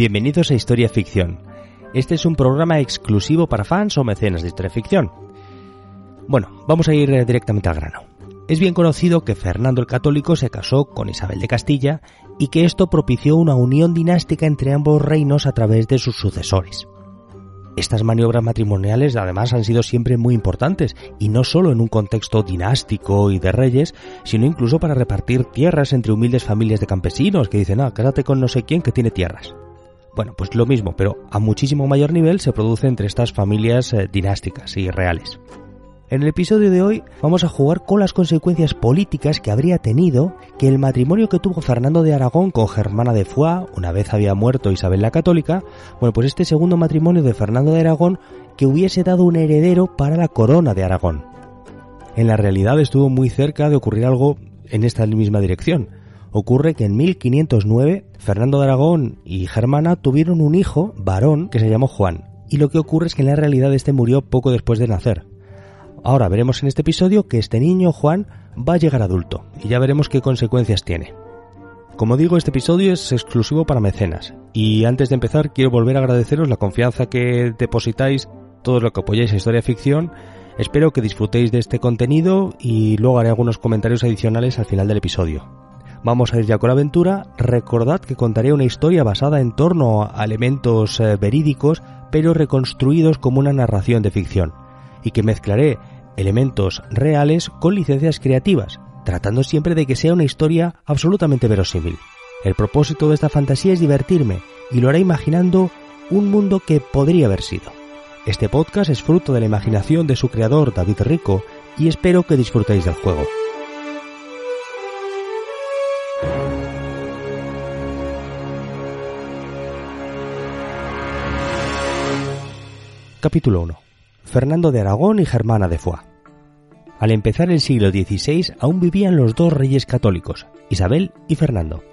Bienvenidos a Historia Ficción. Este es un programa exclusivo para fans o mecenas de historia ficción. Bueno, vamos a ir directamente al grano. Es bien conocido que Fernando el Católico se casó con Isabel de Castilla y que esto propició una unión dinástica entre ambos reinos a través de sus sucesores. Estas maniobras matrimoniales además han sido siempre muy importantes, y no solo en un contexto dinástico y de reyes, sino incluso para repartir tierras entre humildes familias de campesinos que dicen, ah, cásate con no sé quién que tiene tierras. Bueno, pues lo mismo, pero a muchísimo mayor nivel se produce entre estas familias eh, dinásticas y reales. En el episodio de hoy vamos a jugar con las consecuencias políticas que habría tenido que el matrimonio que tuvo Fernando de Aragón con Germana de Foix, una vez había muerto Isabel la Católica, bueno, pues este segundo matrimonio de Fernando de Aragón que hubiese dado un heredero para la corona de Aragón. En la realidad estuvo muy cerca de ocurrir algo en esta misma dirección, ocurre que en 1509 Fernando de Aragón y Germana tuvieron un hijo, varón, que se llamó Juan, y lo que ocurre es que en la realidad este murió poco después de nacer. Ahora veremos en este episodio que este niño, Juan, va a llegar adulto, y ya veremos qué consecuencias tiene. Como digo, este episodio es exclusivo para mecenas, y antes de empezar quiero volver a agradeceros la confianza que depositáis, todo lo que apoyáis a Historia Ficción, espero que disfrutéis de este contenido y luego haré algunos comentarios adicionales al final del episodio. Vamos a ir ya con la aventura. Recordad que contaré una historia basada en torno a elementos eh, verídicos, pero reconstruidos como una narración de ficción, y que mezclaré elementos reales con licencias creativas, tratando siempre de que sea una historia absolutamente verosímil. El propósito de esta fantasía es divertirme, y lo haré imaginando un mundo que podría haber sido. Este podcast es fruto de la imaginación de su creador David Rico, y espero que disfrutéis del juego. Capítulo 1. Fernando de Aragón y Germana de Foix. Al empezar el siglo XVI aún vivían los dos reyes católicos, Isabel y Fernando.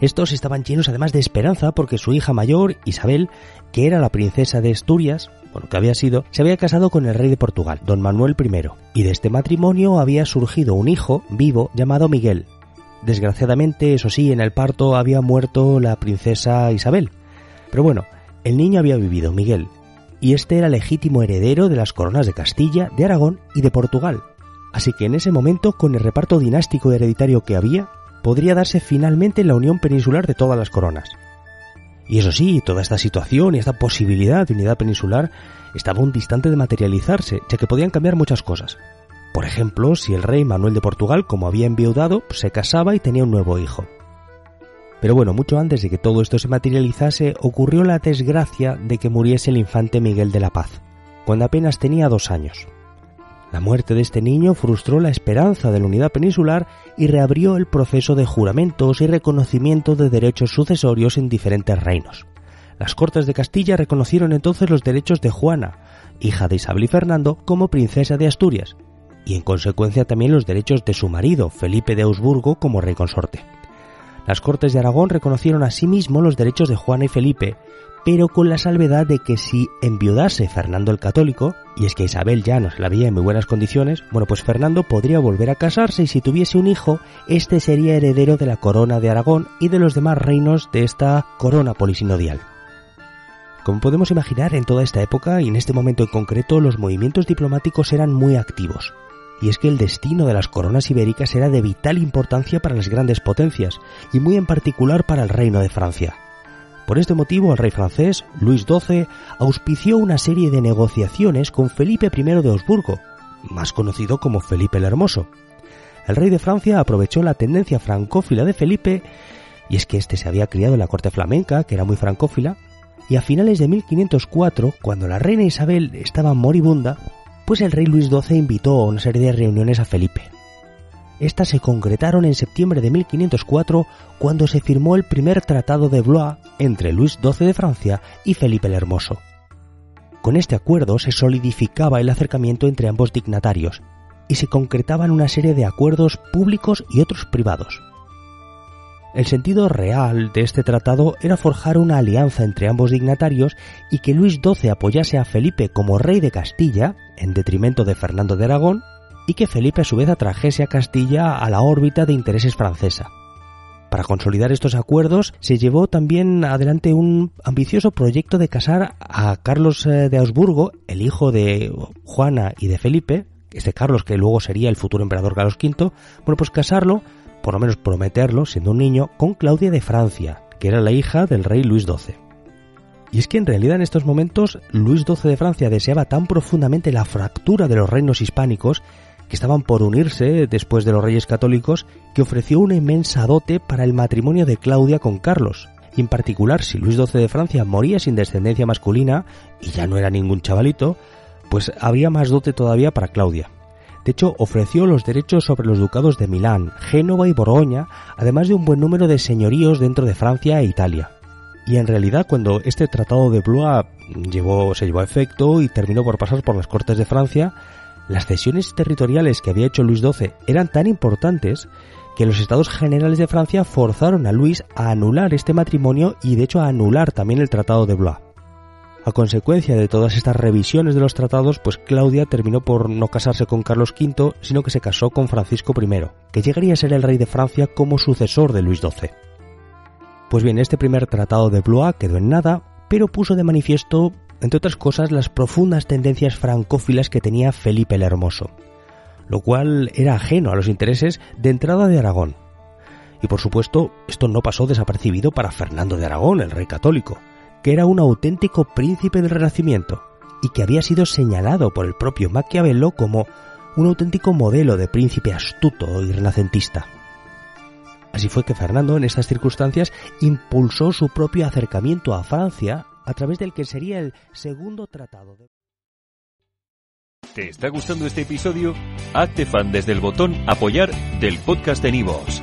Estos estaban llenos además de esperanza porque su hija mayor, Isabel, que era la princesa de Asturias, bueno, que había sido, se había casado con el rey de Portugal, don Manuel I, y de este matrimonio había surgido un hijo vivo llamado Miguel. Desgraciadamente, eso sí, en el parto había muerto la princesa Isabel. Pero bueno, el niño había vivido, Miguel, y este era legítimo heredero de las coronas de Castilla, de Aragón y de Portugal. Así que en ese momento, con el reparto dinástico hereditario que había, podría darse finalmente la unión peninsular de todas las coronas. Y eso sí, toda esta situación y esta posibilidad de unidad peninsular estaba un distante de materializarse, ya que podían cambiar muchas cosas. Por ejemplo, si el rey Manuel de Portugal, como había enviudado, se casaba y tenía un nuevo hijo. Pero bueno, mucho antes de que todo esto se materializase, ocurrió la desgracia de que muriese el infante Miguel de la Paz, cuando apenas tenía dos años. La muerte de este niño frustró la esperanza de la unidad peninsular y reabrió el proceso de juramentos y reconocimiento de derechos sucesorios en diferentes reinos. Las Cortes de Castilla reconocieron entonces los derechos de Juana, hija de Isabel y Fernando, como princesa de Asturias, y en consecuencia también los derechos de su marido, Felipe de Augsburgo, como rey consorte. Las Cortes de Aragón reconocieron asimismo los derechos de Juana y Felipe, pero con la salvedad de que si enviudase Fernando el Católico, y es que Isabel ya no se la veía en muy buenas condiciones, bueno, pues Fernando podría volver a casarse y si tuviese un hijo, este sería heredero de la corona de Aragón y de los demás reinos de esta corona polisinodial. Como podemos imaginar, en toda esta época y en este momento en concreto, los movimientos diplomáticos eran muy activos y es que el destino de las coronas ibéricas era de vital importancia para las grandes potencias, y muy en particular para el reino de Francia. Por este motivo, el rey francés, Luis XII, auspició una serie de negociaciones con Felipe I de Augsburgo, más conocido como Felipe el Hermoso. El rey de Francia aprovechó la tendencia francófila de Felipe, y es que éste se había criado en la corte flamenca, que era muy francófila, y a finales de 1504, cuando la reina Isabel estaba moribunda, pues el rey Luis XII invitó a una serie de reuniones a Felipe. Estas se concretaron en septiembre de 1504 cuando se firmó el primer tratado de Blois entre Luis XII de Francia y Felipe el Hermoso. Con este acuerdo se solidificaba el acercamiento entre ambos dignatarios y se concretaban una serie de acuerdos públicos y otros privados. El sentido real de este tratado era forjar una alianza entre ambos dignatarios y que Luis XII apoyase a Felipe como rey de Castilla, en detrimento de Fernando de Aragón, y que Felipe a su vez atrajese a Castilla a la órbita de intereses francesa. Para consolidar estos acuerdos se llevó también adelante un ambicioso proyecto de casar a Carlos eh, de Augsburgo, el hijo de Juana y de Felipe, este Carlos que luego sería el futuro emperador Carlos V, bueno pues casarlo por lo menos prometerlo, siendo un niño, con Claudia de Francia, que era la hija del rey Luis XII. Y es que en realidad en estos momentos Luis XII de Francia deseaba tan profundamente la fractura de los reinos hispánicos que estaban por unirse después de los reyes católicos que ofreció una inmensa dote para el matrimonio de Claudia con Carlos. Y en particular, si Luis XII de Francia moría sin descendencia masculina, y ya no era ningún chavalito, pues habría más dote todavía para Claudia. De hecho, ofreció los derechos sobre los ducados de Milán, Génova y Borgoña, además de un buen número de señoríos dentro de Francia e Italia. Y en realidad, cuando este tratado de Blois llevó, se llevó a efecto y terminó por pasar por las Cortes de Francia, las cesiones territoriales que había hecho Luis XII eran tan importantes que los estados generales de Francia forzaron a Luis a anular este matrimonio y de hecho a anular también el tratado de Blois. A consecuencia de todas estas revisiones de los tratados, pues Claudia terminó por no casarse con Carlos V, sino que se casó con Francisco I, que llegaría a ser el rey de Francia como sucesor de Luis XII. Pues bien, este primer tratado de Blois quedó en nada, pero puso de manifiesto, entre otras cosas, las profundas tendencias francófilas que tenía Felipe el Hermoso, lo cual era ajeno a los intereses de entrada de Aragón. Y por supuesto, esto no pasó desapercibido para Fernando de Aragón, el rey católico, que era un auténtico príncipe del Renacimiento y que había sido señalado por el propio Maquiavelo como un auténtico modelo de príncipe astuto y renacentista. Así fue que Fernando en estas circunstancias impulsó su propio acercamiento a Francia a través del que sería el segundo tratado de... ¿Te está gustando este episodio? Hazte fan desde el botón apoyar del podcast de Nivos.